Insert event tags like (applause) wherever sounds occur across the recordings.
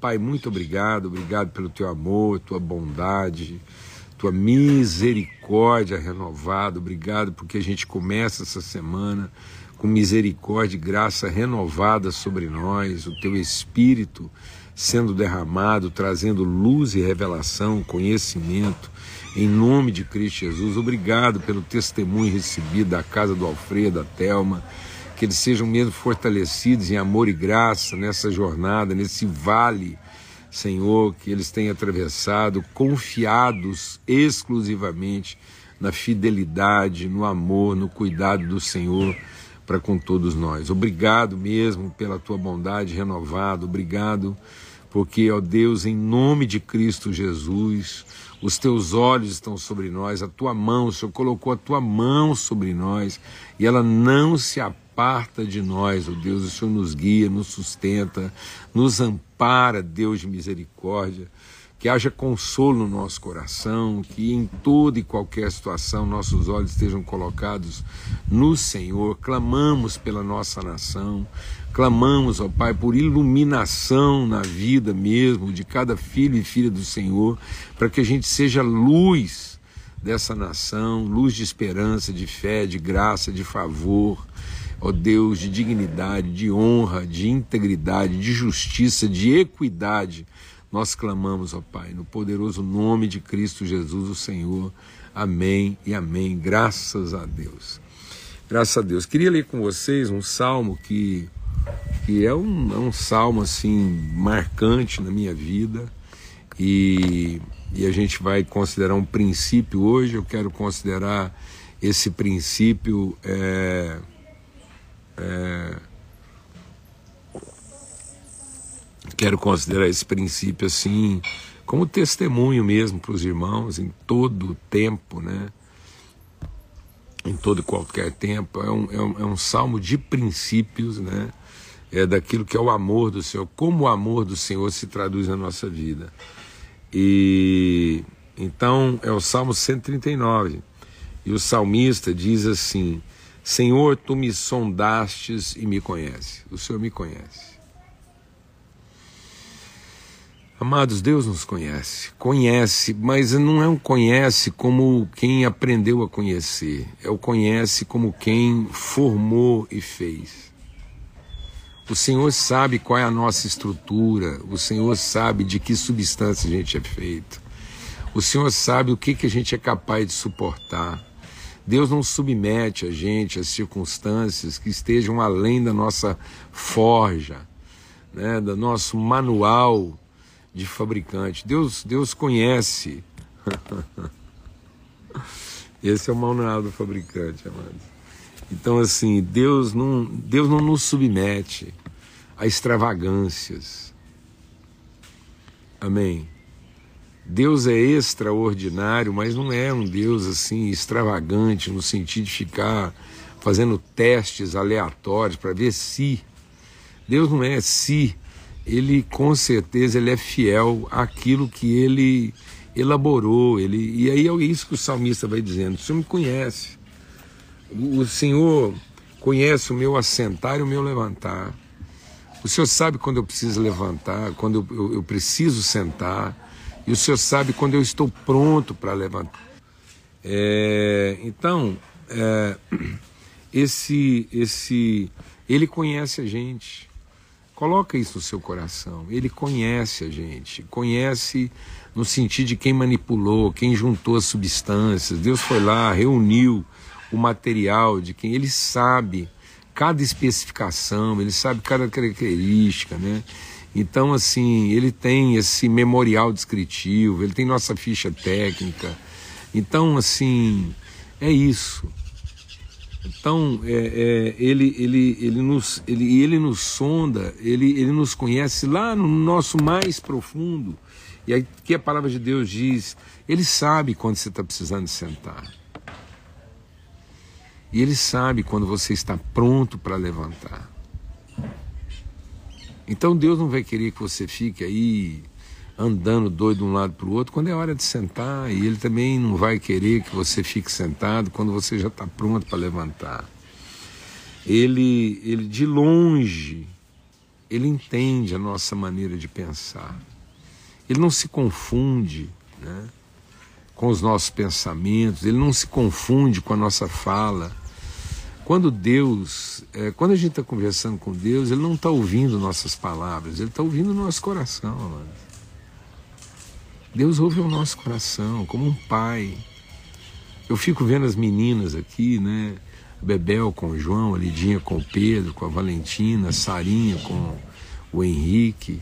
Pai, muito obrigado, obrigado pelo teu amor, tua bondade, tua misericórdia renovada. Obrigado porque a gente começa essa semana com misericórdia e graça renovada sobre nós, o teu espírito sendo derramado, trazendo luz e revelação, conhecimento, em nome de Cristo Jesus. Obrigado pelo testemunho recebido da casa do Alfredo, da Telma, que eles sejam mesmo fortalecidos em amor e graça nessa jornada, nesse vale, Senhor, que eles têm atravessado, confiados exclusivamente na fidelidade, no amor, no cuidado do Senhor para com todos nós. Obrigado mesmo pela tua bondade renovada, obrigado porque, ó Deus, em nome de Cristo Jesus, os teus olhos estão sobre nós, a tua mão, o Senhor colocou a tua mão sobre nós e ela não se aparta de nós, ó Deus, o Senhor nos guia, nos sustenta, nos ampara, Deus de misericórdia que haja consolo no nosso coração, que em toda e qualquer situação nossos olhos estejam colocados no Senhor. Clamamos pela nossa nação, clamamos, ó Pai, por iluminação na vida mesmo de cada filho e filha do Senhor, para que a gente seja luz dessa nação, luz de esperança, de fé, de graça, de favor. Ó Deus, de dignidade, de honra, de integridade, de justiça, de equidade nós clamamos, ó Pai, no poderoso nome de Cristo Jesus, o Senhor. Amém e amém. Graças a Deus. Graças a Deus. Queria ler com vocês um salmo que, que é, um, é um salmo assim marcante na minha vida e, e a gente vai considerar um princípio hoje. Eu quero considerar esse princípio é, é, quero considerar esse princípio assim como testemunho mesmo para os irmãos em todo o tempo, né? Em todo e qualquer tempo. É um, é, um, é um salmo de princípios, né? É daquilo que é o amor do Senhor, como o amor do Senhor se traduz na nossa vida. E então é o Salmo 139. E o salmista diz assim: Senhor, tu me sondastes e me conheces. O Senhor me conhece. Amados, Deus nos conhece, conhece, mas não é um conhece como quem aprendeu a conhecer, é o conhece como quem formou e fez. O Senhor sabe qual é a nossa estrutura, o Senhor sabe de que substância a gente é feito, o Senhor sabe o que, que a gente é capaz de suportar. Deus não submete a gente a circunstâncias que estejam além da nossa forja, né, do nosso manual de fabricante. Deus, Deus conhece. (laughs) Esse é o manual do fabricante, amados. Então, assim, Deus não, Deus não nos submete a extravagâncias. Amém. Deus é extraordinário, mas não é um Deus assim extravagante no sentido de ficar fazendo testes aleatórios para ver se. Deus não é se, ele com certeza ele é fiel àquilo que ele elaborou. Ele, e aí é isso que o salmista vai dizendo: o Senhor me conhece. O Senhor conhece o meu assentar e o meu levantar. O Senhor sabe quando eu preciso levantar, quando eu, eu, eu preciso sentar. E o Senhor sabe quando eu estou pronto para levantar. É, então, é, esse, esse, ele conhece a gente. Coloca isso no seu coração. Ele conhece a gente, conhece no sentido de quem manipulou, quem juntou as substâncias. Deus foi lá, reuniu o material de quem ele sabe cada especificação, ele sabe cada característica, né? Então, assim, ele tem esse memorial descritivo, ele tem nossa ficha técnica. Então, assim, é isso. Então, é, é, ele, ele, ele, nos, ele, ele nos sonda, ele, ele nos conhece lá no nosso mais profundo. E aí que a palavra de Deus diz, ele sabe quando você está precisando sentar. E ele sabe quando você está pronto para levantar. Então Deus não vai querer que você fique aí andando doido de um lado para o outro, quando é hora de sentar, e ele também não vai querer que você fique sentado quando você já está pronto para levantar. Ele, ele de longe, ele entende a nossa maneira de pensar. Ele não se confunde né, com os nossos pensamentos, ele não se confunde com a nossa fala. Quando Deus, é, quando a gente está conversando com Deus, Ele não está ouvindo nossas palavras, Ele está ouvindo o nosso coração. Mano. Deus ouve o nosso coração, como um pai. Eu fico vendo as meninas aqui, né? Bebel com o João, a Lidinha com o Pedro, com a Valentina, a Sarinha com o Henrique.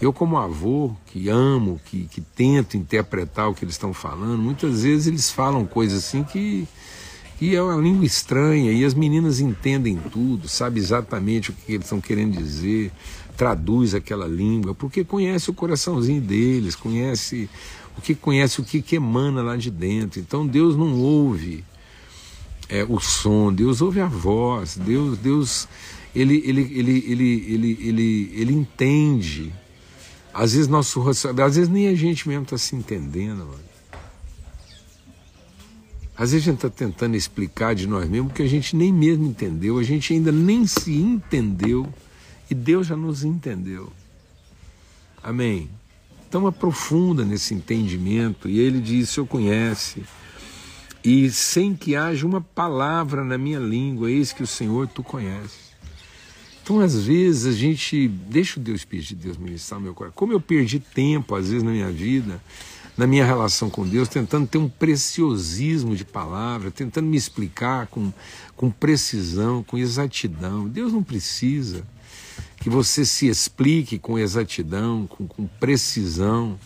Eu, como avô, que amo, que, que tento interpretar o que eles estão falando, muitas vezes eles falam coisas assim que, que é uma língua estranha e as meninas entendem tudo, sabe exatamente o que eles estão querendo dizer, traduz aquela língua, porque conhece o coraçãozinho deles, conhece o que conhece o que, que emana lá de dentro. Então Deus não ouve é, o som, Deus ouve a voz, Deus, Deus ele, ele, ele, ele, ele, ele, ele entende às vezes nosso às vezes nem a gente mesmo está se entendendo, mano. Às vezes a gente está tentando explicar de nós mesmos que a gente nem mesmo entendeu, a gente ainda nem se entendeu e Deus já nos entendeu. Amém. Então aprofunda nesse entendimento e ele diz: "Se eu conhece e sem que haja uma palavra na minha língua, eis que o Senhor tu conhece. Então, às vezes, a gente deixa o Deus pedir Deus ministrar meu coração. Como eu perdi tempo, às vezes, na minha vida, na minha relação com Deus, tentando ter um preciosismo de palavra, tentando me explicar com, com precisão, com exatidão. Deus não precisa que você se explique com exatidão, com, com precisão.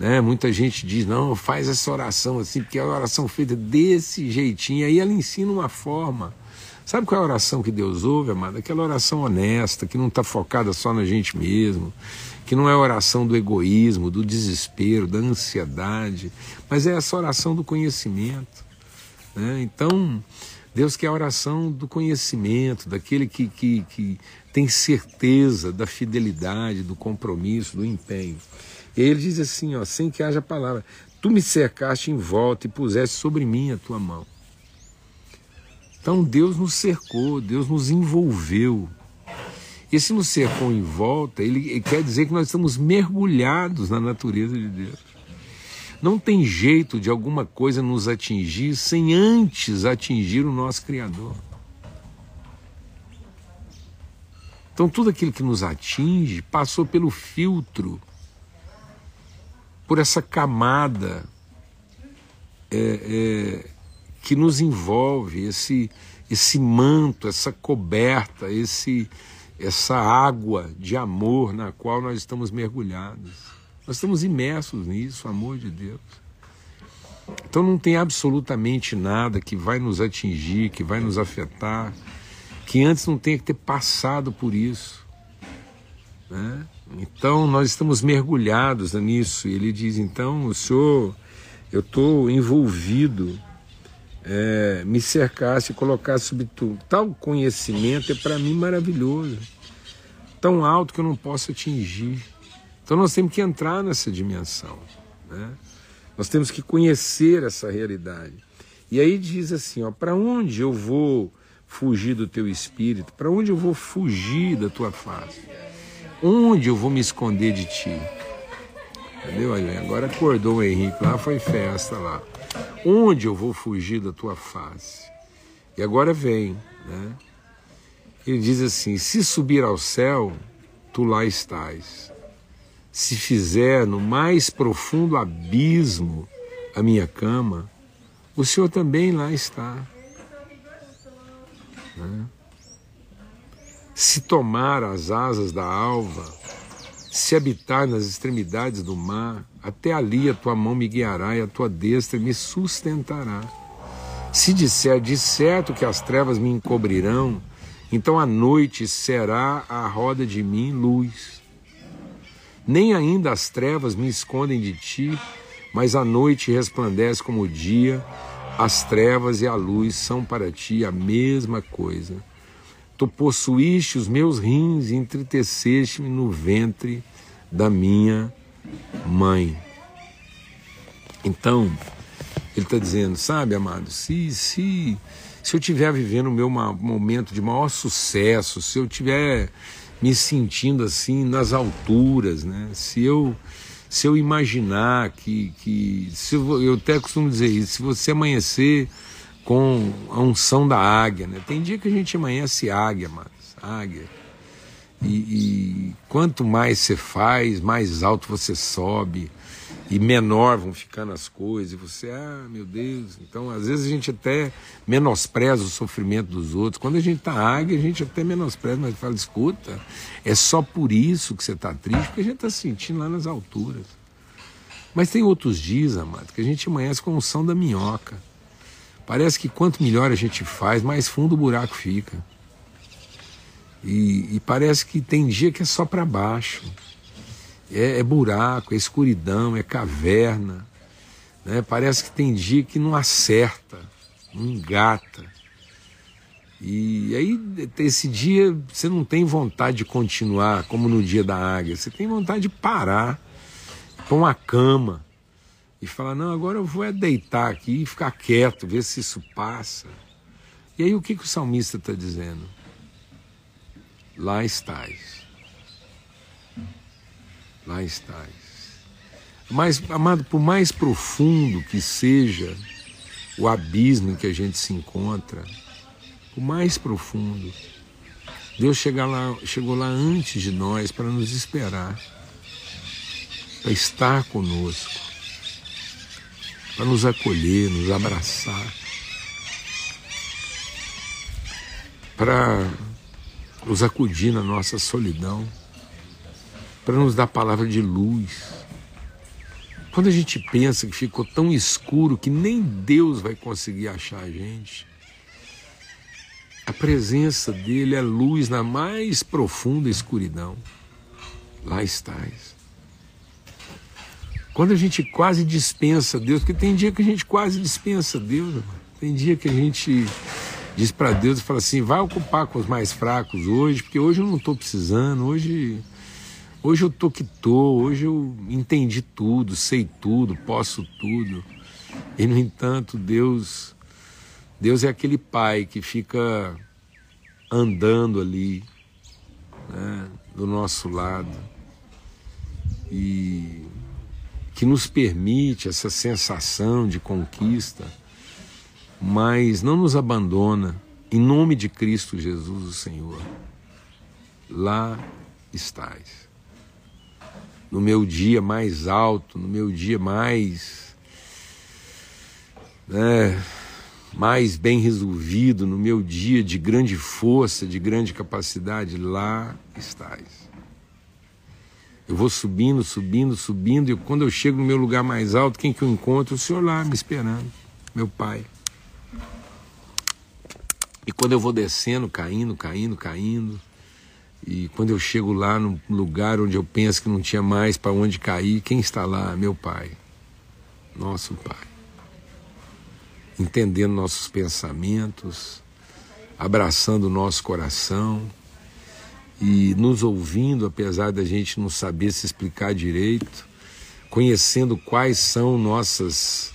Né? Muita gente diz, não, faz essa oração assim, porque é a oração feita desse jeitinho. Aí ela ensina uma forma Sabe qual é a oração que Deus ouve, amada? Aquela oração honesta, que não está focada só na gente mesmo, que não é oração do egoísmo, do desespero, da ansiedade, mas é essa oração do conhecimento. Né? Então, Deus quer a oração do conhecimento, daquele que, que, que tem certeza da fidelidade, do compromisso, do empenho. E ele diz assim, ó, sem que haja palavra, tu me cercaste em volta e puseste sobre mim a tua mão. Então Deus nos cercou, Deus nos envolveu. E se nos cercou em volta, ele, ele quer dizer que nós estamos mergulhados na natureza de Deus. Não tem jeito de alguma coisa nos atingir sem antes atingir o nosso Criador. Então, tudo aquilo que nos atinge passou pelo filtro, por essa camada é, é, que nos envolve, esse, esse manto, essa coberta, esse, essa água de amor na qual nós estamos mergulhados. Nós estamos imersos nisso, amor de Deus. Então não tem absolutamente nada que vai nos atingir, que vai nos afetar, que antes não tenha que ter passado por isso. Né? Então nós estamos mergulhados nisso. E ele diz: então, o senhor, eu estou envolvido é, me cercasse e colocasse sobre tudo. Tal conhecimento é para mim maravilhoso, tão alto que eu não posso atingir. Então nós temos que entrar nessa dimensão. Né? Nós temos que conhecer essa realidade. E aí diz assim: ó, para onde eu vou fugir do teu espírito? Para onde eu vou fugir da tua face? Onde eu vou me esconder de ti? Entendeu? Agora acordou o Henrique lá, foi festa lá. Onde eu vou fugir da tua face? E agora vem, né? Ele diz assim: se subir ao céu, tu lá estás. Se fizer no mais profundo abismo a minha cama, o Senhor também lá está. Né? Se tomar as asas da alva, se habitar nas extremidades do mar, até ali a tua mão me guiará e a tua destra me sustentará. Se disser de certo que as trevas me encobrirão, então a noite será a roda de mim luz. Nem ainda as trevas me escondem de ti, mas a noite resplandece como o dia, as trevas e a luz são para ti a mesma coisa. Tu possuíste os meus rins e entreteceste-me no ventre da minha mãe. Então, ele está dizendo, sabe, amado, se, se, se eu estiver vivendo o meu momento de maior sucesso, se eu estiver me sentindo assim nas alturas, né? Se eu se eu imaginar que, que se eu, eu até costumo dizer isso, se você amanhecer com a unção da águia, né? Tem dia que a gente amanhece águia, mas águia. E, e quanto mais você faz, mais alto você sobe e menor vão ficando as coisas, e você, ah, meu Deus. Então, às vezes a gente até menospreza o sofrimento dos outros. Quando a gente está águia, a gente até menospreza, mas fala, escuta, é só por isso que você está triste, porque a gente está sentindo lá nas alturas. Mas tem outros dias, amado, que a gente amanhece com o som da minhoca. Parece que quanto melhor a gente faz, mais fundo o buraco fica. E, e parece que tem dia que é só para baixo é, é buraco, é escuridão, é caverna. Né? Parece que tem dia que não acerta, não engata. E aí, esse dia, você não tem vontade de continuar como no dia da águia, você tem vontade de parar, pôr uma cama e falar: não, agora eu vou é deitar aqui e ficar quieto, ver se isso passa. E aí, o que, que o salmista está dizendo? Lá estás lá estás. Mas, amado, por mais profundo que seja o abismo em que a gente se encontra, o mais profundo, Deus chega lá, chegou lá antes de nós para nos esperar, para estar conosco, para nos acolher, nos abraçar, para nos acudir na nossa solidão para nos dar palavra de luz. Quando a gente pensa que ficou tão escuro que nem Deus vai conseguir achar a gente, a presença dele é luz na mais profunda escuridão. Lá estás. Quando a gente quase dispensa Deus, porque tem dia que a gente quase dispensa Deus, tem dia que a gente diz para Deus e fala assim: vai ocupar com os mais fracos hoje, porque hoje eu não estou precisando, hoje Hoje eu tô que tô, hoje eu entendi tudo, sei tudo, posso tudo. E no entanto, Deus Deus é aquele pai que fica andando ali, né, do nosso lado e que nos permite essa sensação de conquista, mas não nos abandona, em nome de Cristo Jesus, o Senhor. Lá estás no meu dia mais alto, no meu dia mais. Né, mais bem resolvido, no meu dia de grande força, de grande capacidade, lá estás. Eu vou subindo, subindo, subindo, e quando eu chego no meu lugar mais alto, quem que eu encontro? O Senhor lá me esperando, meu Pai. E quando eu vou descendo, caindo, caindo, caindo, e quando eu chego lá no lugar onde eu penso que não tinha mais para onde cair, quem está lá? Meu Pai, nosso Pai. Entendendo nossos pensamentos, abraçando o nosso coração e nos ouvindo, apesar da gente não saber se explicar direito, conhecendo quais são nossas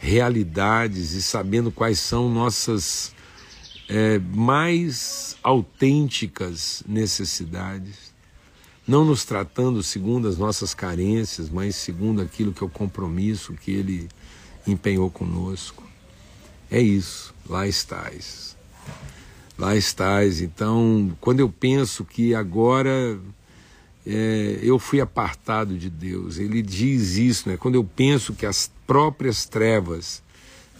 realidades e sabendo quais são nossas é, mais autênticas necessidades, não nos tratando segundo as nossas carências, mas segundo aquilo que é o compromisso que Ele empenhou conosco. É isso, lá estás. Lá estás. Então, quando eu penso que agora é, eu fui apartado de Deus, Ele diz isso, né? Quando eu penso que as próprias trevas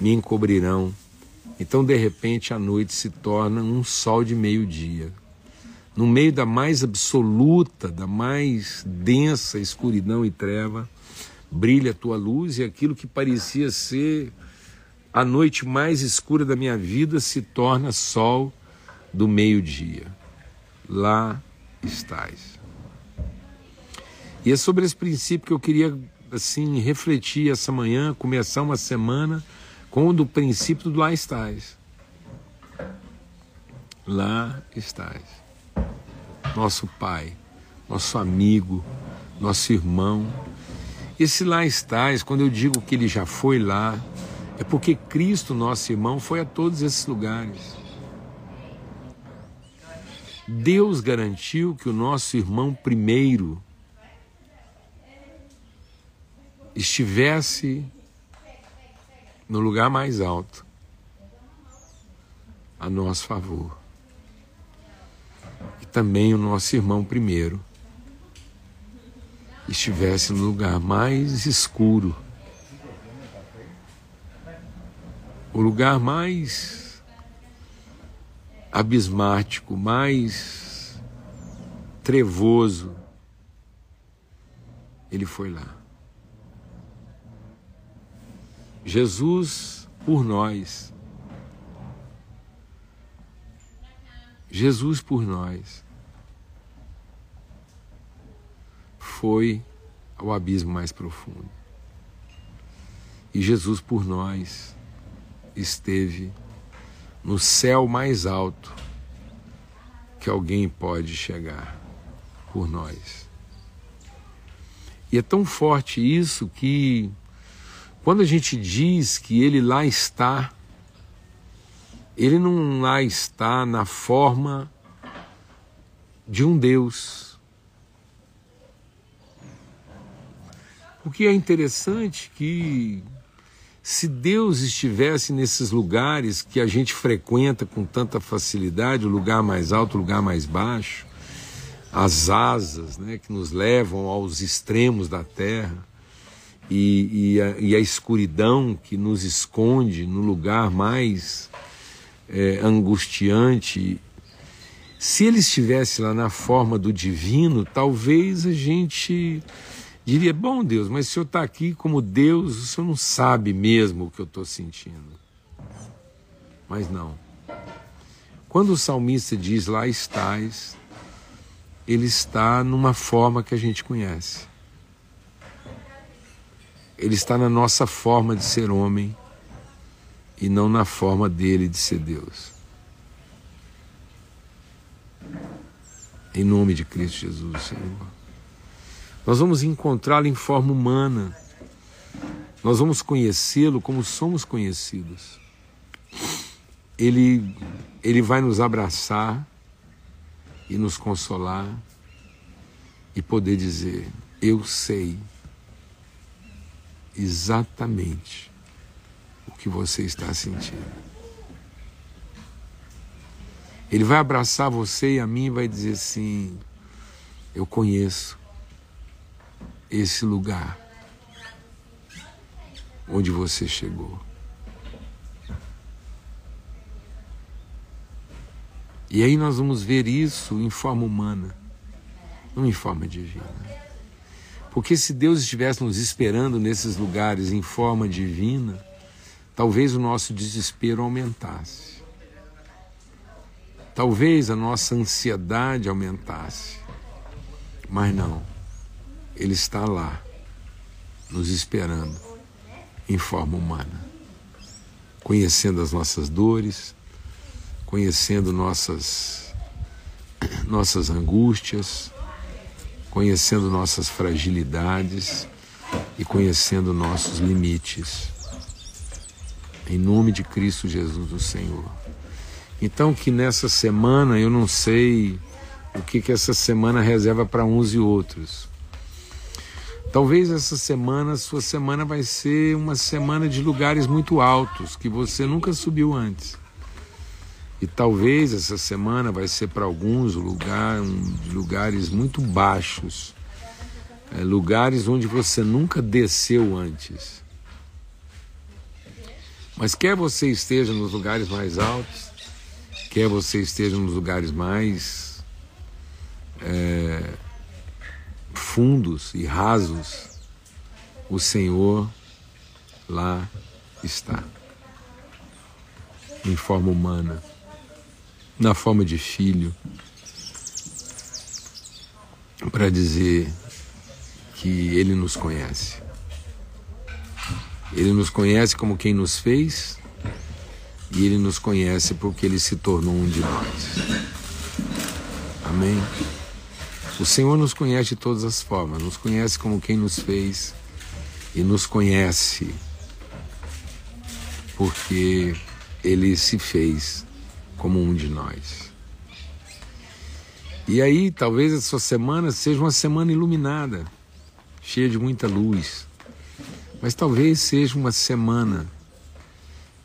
me encobrirão, então, de repente, a noite se torna um sol de meio-dia. No meio da mais absoluta, da mais densa escuridão e treva, brilha a tua luz e aquilo que parecia ser a noite mais escura da minha vida se torna sol do meio-dia. Lá estás. E é sobre esse princípio que eu queria assim refletir essa manhã, começar uma semana com o do princípio do lá estás. Lá estás. Nosso Pai, nosso amigo, nosso irmão. Esse lá estás, quando eu digo que ele já foi lá, é porque Cristo, nosso irmão, foi a todos esses lugares. Deus garantiu que o nosso irmão primeiro estivesse no lugar mais alto, a nosso favor. E também o nosso irmão primeiro estivesse no lugar mais escuro, o lugar mais abismático, mais trevoso, ele foi lá. Jesus por nós. Jesus por nós. Foi ao abismo mais profundo. E Jesus por nós esteve no céu mais alto que alguém pode chegar por nós. E é tão forte isso que quando a gente diz que ele lá está, ele não lá está na forma de um Deus. O que é interessante que se Deus estivesse nesses lugares que a gente frequenta com tanta facilidade, o lugar mais alto, o lugar mais baixo, as asas né, que nos levam aos extremos da terra, e, e, a, e a, escuridão que nos esconde no lugar mais é, angustiante. Se ele estivesse lá na forma do divino, talvez a gente diria: Bom Deus, mas o senhor está aqui como Deus, o senhor não sabe mesmo o que eu estou sentindo. Mas não. Quando o salmista diz lá estás, ele está numa forma que a gente conhece. Ele está na nossa forma de ser homem e não na forma dele de ser Deus. Em nome de Cristo Jesus, Senhor. Nós vamos encontrá-lo em forma humana. Nós vamos conhecê-lo como somos conhecidos. Ele, ele vai nos abraçar e nos consolar e poder dizer: Eu sei exatamente o que você está sentindo. Ele vai abraçar você e a mim e vai dizer assim: Eu conheço esse lugar onde você chegou. E aí nós vamos ver isso em forma humana, não em forma divina. Porque se Deus estivesse nos esperando nesses lugares em forma divina, talvez o nosso desespero aumentasse. Talvez a nossa ansiedade aumentasse. Mas não. Ele está lá, nos esperando em forma humana, conhecendo as nossas dores, conhecendo nossas (clears throat) nossas angústias, conhecendo nossas fragilidades e conhecendo nossos limites. Em nome de Cristo Jesus, o Senhor. Então, que nessa semana, eu não sei o que, que essa semana reserva para uns e outros. Talvez essa semana, sua semana vai ser uma semana de lugares muito altos que você nunca subiu antes. E talvez essa semana vai ser para alguns lugar, um, lugares muito baixos, é, lugares onde você nunca desceu antes. Mas quer você esteja nos lugares mais altos, quer você esteja nos lugares mais é, fundos e rasos, o Senhor lá está, em forma humana na forma de filho, para dizer que Ele nos conhece. Ele nos conhece como quem nos fez e Ele nos conhece porque Ele se tornou um de nós. Amém? O Senhor nos conhece de todas as formas, nos conhece como quem nos fez e nos conhece porque Ele se fez como um de nós. E aí, talvez a sua semana seja uma semana iluminada, cheia de muita luz. Mas talvez seja uma semana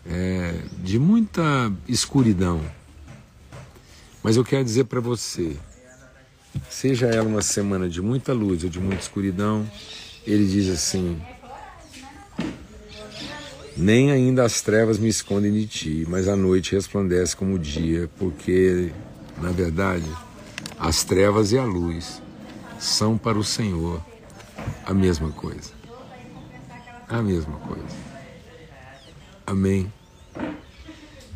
é, de muita escuridão. Mas eu quero dizer para você, seja ela uma semana de muita luz ou de muita escuridão, ele diz assim: Nem ainda as trevas me escondem de ti, mas a noite resplandece como o dia, porque, na verdade, as trevas e a luz são para o Senhor a mesma coisa. A mesma coisa. Amém.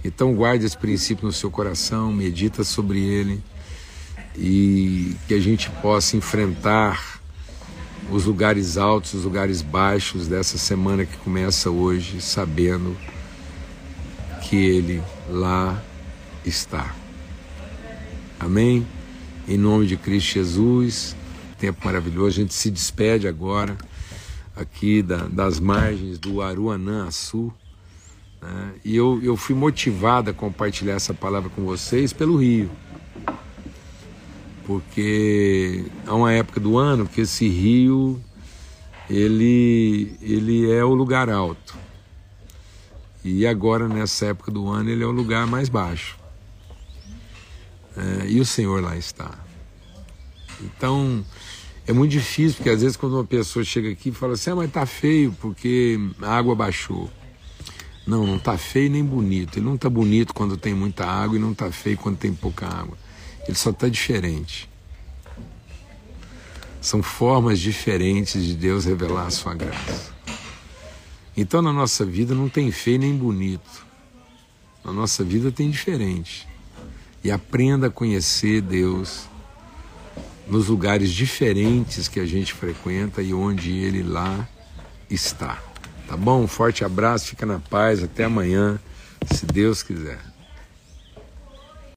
Então guarde esse princípio no seu coração, medita sobre ele e que a gente possa enfrentar os lugares altos, os lugares baixos dessa semana que começa hoje, sabendo que Ele lá está. Amém? Em nome de Cristo Jesus, tempo maravilhoso. A gente se despede agora aqui da, das margens do Aruanã Sul. Né? E eu, eu fui motivado a compartilhar essa palavra com vocês pelo Rio porque há uma época do ano que esse rio ele, ele é o lugar alto. E agora, nessa época do ano, ele é o lugar mais baixo. É, e o Senhor lá está. Então, é muito difícil, porque às vezes quando uma pessoa chega aqui e fala assim, ah, mas tá feio porque a água baixou. Não, não tá feio nem bonito. Ele não tá bonito quando tem muita água e não tá feio quando tem pouca água. Ele só está diferente. São formas diferentes de Deus revelar a sua graça. Então na nossa vida não tem feio nem bonito. Na nossa vida tem diferente. E aprenda a conhecer Deus nos lugares diferentes que a gente frequenta e onde Ele lá está. Tá bom? Um forte abraço, fica na paz, até amanhã, se Deus quiser.